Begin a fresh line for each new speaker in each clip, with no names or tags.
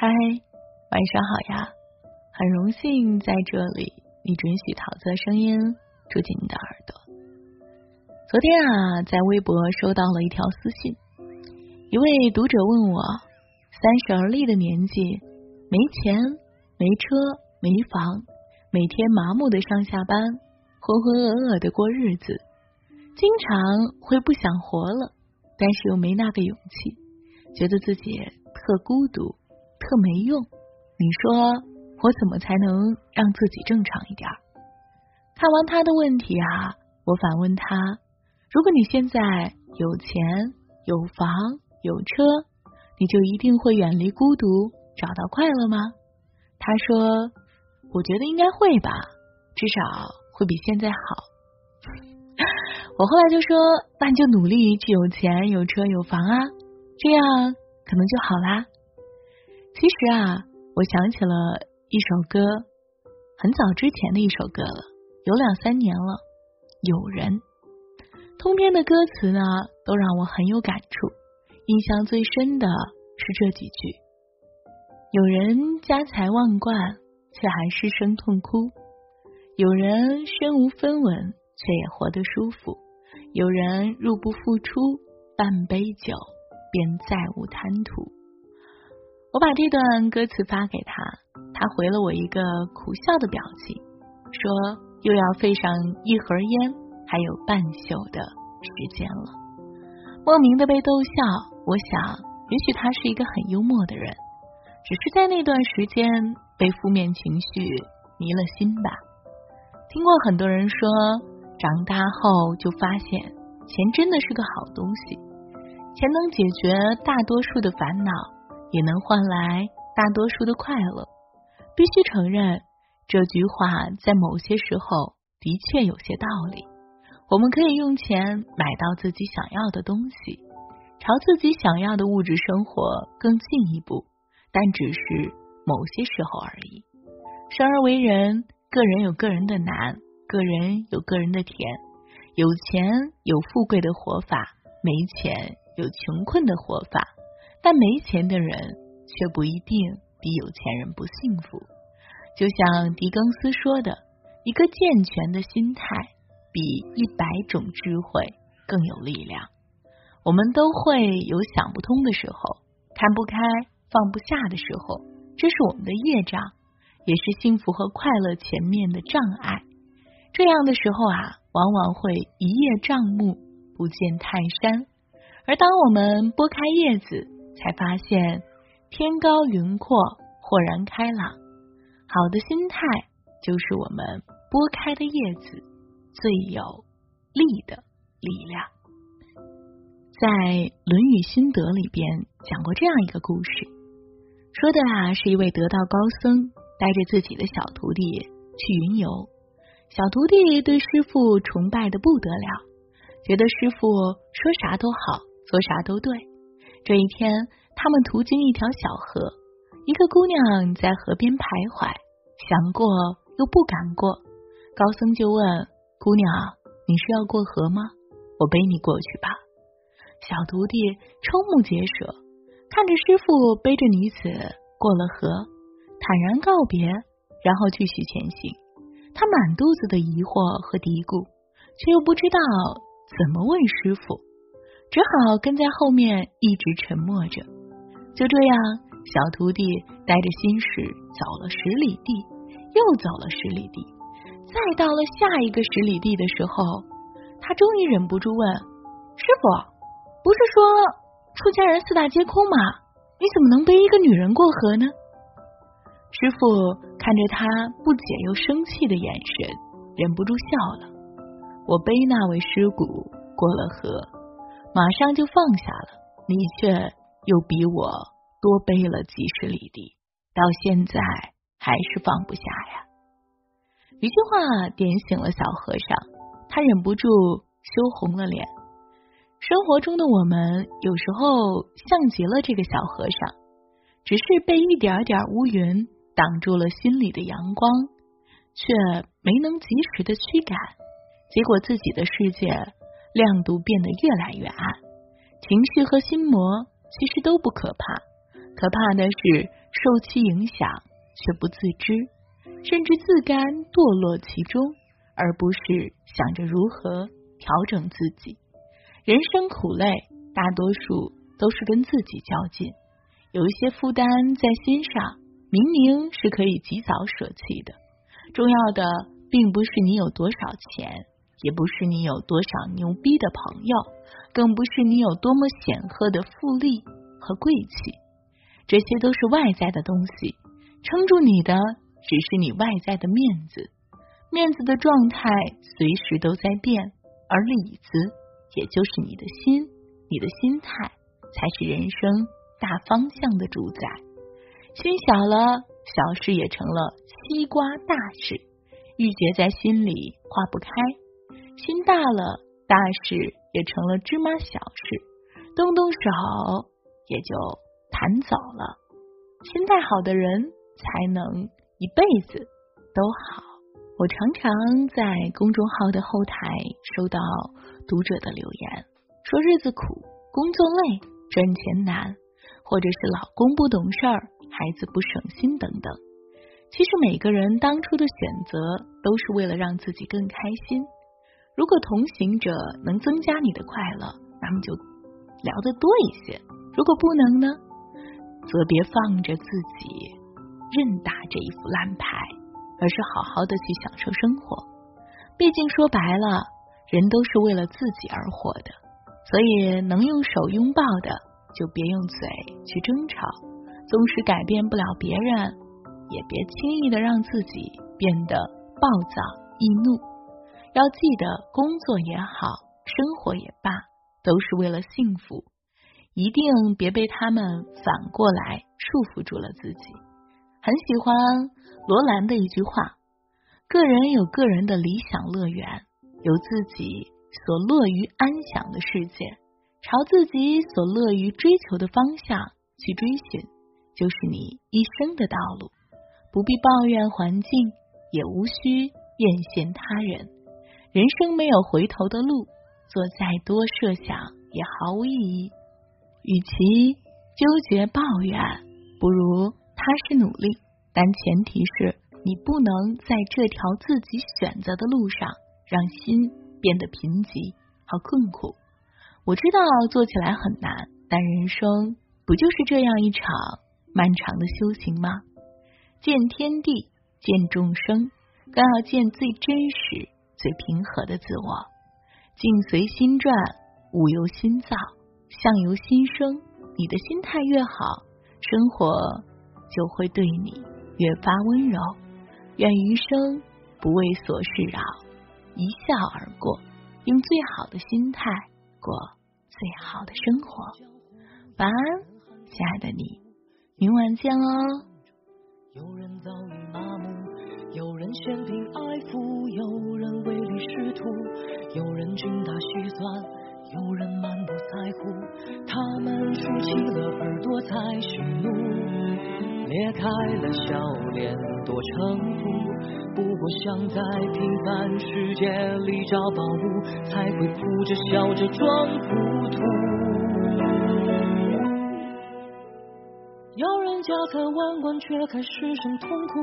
嗨，晚上好呀！很荣幸在这里，你准许桃子的声音住进你的耳朵。昨天啊，在微博收到了一条私信，一位读者问我：三十而立的年纪，没钱、没车、没房，每天麻木的上下班，浑浑噩噩的过日子，经常会不想活了，但是又没那个勇气，觉得自己特孤独。特没用，你说我怎么才能让自己正常一点？看完他的问题啊，我反问他：如果你现在有钱、有房、有车，你就一定会远离孤独，找到快乐吗？他说：我觉得应该会吧，至少会比现在好。我后来就说：那你就努力去有钱、有车、有房啊，这样可能就好啦。其实啊，我想起了一首歌，很早之前的一首歌了，有两三年了。有人，通篇的歌词呢，都让我很有感触。印象最深的是这几句：有人家财万贯，却还失声痛哭；有人身无分文，却也活得舒服；有人入不敷出，半杯酒便再无贪图。我把这段歌词发给他，他回了我一个苦笑的表情，说又要费上一盒烟，还有半宿的时间了。莫名的被逗笑，我想也许他是一个很幽默的人，只是在那段时间被负面情绪迷了心吧。听过很多人说，长大后就发现钱真的是个好东西，钱能解决大多数的烦恼。也能换来大多数的快乐。必须承认，这句话在某些时候的确有些道理。我们可以用钱买到自己想要的东西，朝自己想要的物质生活更进一步，但只是某些时候而已。生而为人，个人有个人的难，个人有个人的甜。有钱有富贵的活法，没钱有穷困的活法。但没钱的人却不一定比有钱人不幸福。就像狄更斯说的：“一个健全的心态比一百种智慧更有力量。”我们都会有想不通的时候，看不开、放不下的时候，这是我们的业障，也是幸福和快乐前面的障碍。这样的时候啊，往往会一叶障目，不见泰山。而当我们拨开叶子，才发现天高云阔，豁然开朗。好的心态就是我们拨开的叶子最有力的力量。在《论语心得》里边讲过这样一个故事，说的啊是一位得道高僧带着自己的小徒弟去云游，小徒弟对师傅崇拜的不得了，觉得师傅说啥都好，做啥都对。这一天，他们途经一条小河，一个姑娘在河边徘徊，想过又不敢过。高僧就问姑娘：“你是要过河吗？我背你过去吧。”小徒弟瞠目结舌，看着师傅背着女子过了河，坦然告别，然后继续前行。他满肚子的疑惑和嘀咕，却又不知道怎么问师傅。只好跟在后面一直沉默着。就这样，小徒弟带着心事走了十里地，又走了十里地，再到了下一个十里地的时候，他终于忍不住问师傅：“不是说出家人四大皆空吗？你怎么能背一个女人过河呢？”师傅看着他不解又生气的眼神，忍不住笑了。我背那位尸骨过了河。马上就放下了，你却又比我多背了几十里地，到现在还是放不下呀。一句话点醒了小和尚，他忍不住羞红了脸。生活中的我们有时候像极了这个小和尚，只是被一点点乌云挡住了心里的阳光，却没能及时的驱赶，结果自己的世界。亮度变得越来越暗，情绪和心魔其实都不可怕，可怕的是受其影响却不自知，甚至自甘堕落其中，而不是想着如何调整自己。人生苦累，大多数都是跟自己较劲。有一些负担在心上，明明是可以及早舍弃的。重要的并不是你有多少钱，也不是你有多少牛逼的朋友，更不是你有多么显赫的富丽和贵气。这些都是外在的东西，撑住你的只是你外在的面子。面子的状态随时都在变，而里子。也就是你的心，你的心态才是人生大方向的主宰。心小了，小事也成了西瓜大事，郁结在心里化不开；心大了，大事也成了芝麻小事，动动手也就弹走了。心态好的人，才能一辈子都好。我常常在公众号的后台收到。读者的留言说：“日子苦，工作累，赚钱难，或者是老公不懂事儿，孩子不省心等等。其实每个人当初的选择都是为了让自己更开心。如果同行者能增加你的快乐，那么就聊得多一些；如果不能呢，则别放着自己任打这一副烂牌，而是好好的去享受生活。毕竟说白了。”人都是为了自己而活的，所以能用手拥抱的，就别用嘴去争吵。纵使改变不了别人，也别轻易的让自己变得暴躁易怒。要记得，工作也好，生活也罢，都是为了幸福。一定别被他们反过来束缚住了自己。很喜欢罗兰的一句话：“个人有个人的理想乐园。”有自己所乐于安享的世界，朝自己所乐于追求的方向去追寻，就是你一生的道路。不必抱怨环境，也无需艳羡他人。人生没有回头的路，做再多设想也毫无意义。与其纠结抱怨，不如踏实努力。但前提是你不能在这条自己选择的路上。让心变得贫瘠和困苦。我知道做起来很难，但人生不就是这样一场漫长的修行吗？见天地，见众生，更要见最真实、最平和的自我。境随心转，物由心造，相由心生。你的心态越好，生活就会对你越发温柔。愿余生不为琐事扰。一笑而过，用最好的心态过最好的生活。晚安，亲爱的你，明晚见哦。有人早已麻木，有人嫌贫爱富，有仕途，有人精打细算，有人满不在乎。他们竖起了耳朵才喜怒，裂开了笑脸多城府。不过想在平凡世界里找宝物，才会哭着笑着装糊涂。家财万贯却还失声痛哭，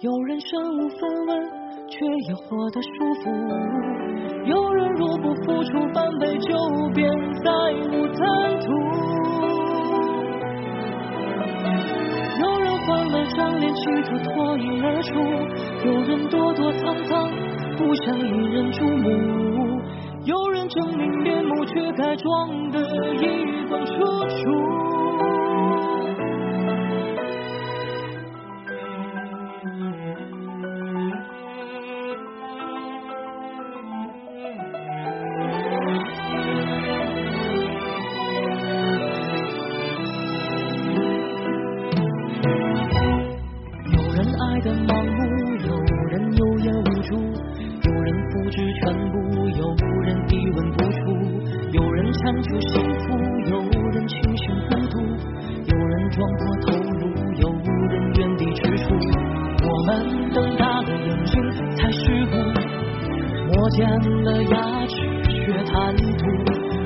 有人身无分文却也活得舒服。有人若不付出半杯酒，便再无贪图。有人换了张脸，企图脱颖而出；有人躲躲藏藏，不想引人注目；有人狰狞面目，却该装得衣冠楚楚。见了牙齿，却贪图。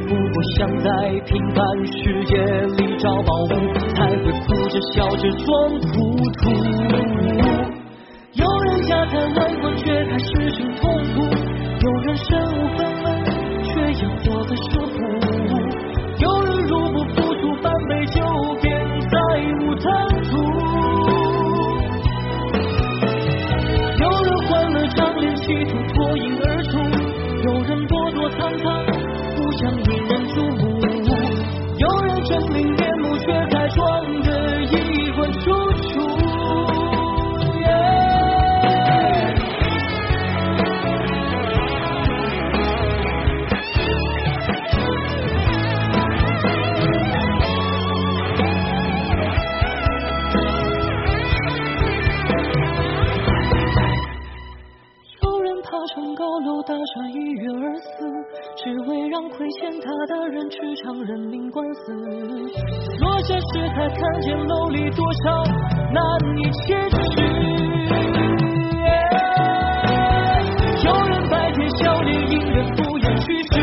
不过
想在平凡世界里找宝物，才会哭着笑着装糊涂。有人家财万贯，却还是这时才看见楼里多少难以启齿。有人白天笑脸迎人不言去世，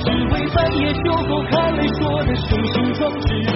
只为半夜酒后含泪说的雄心壮志。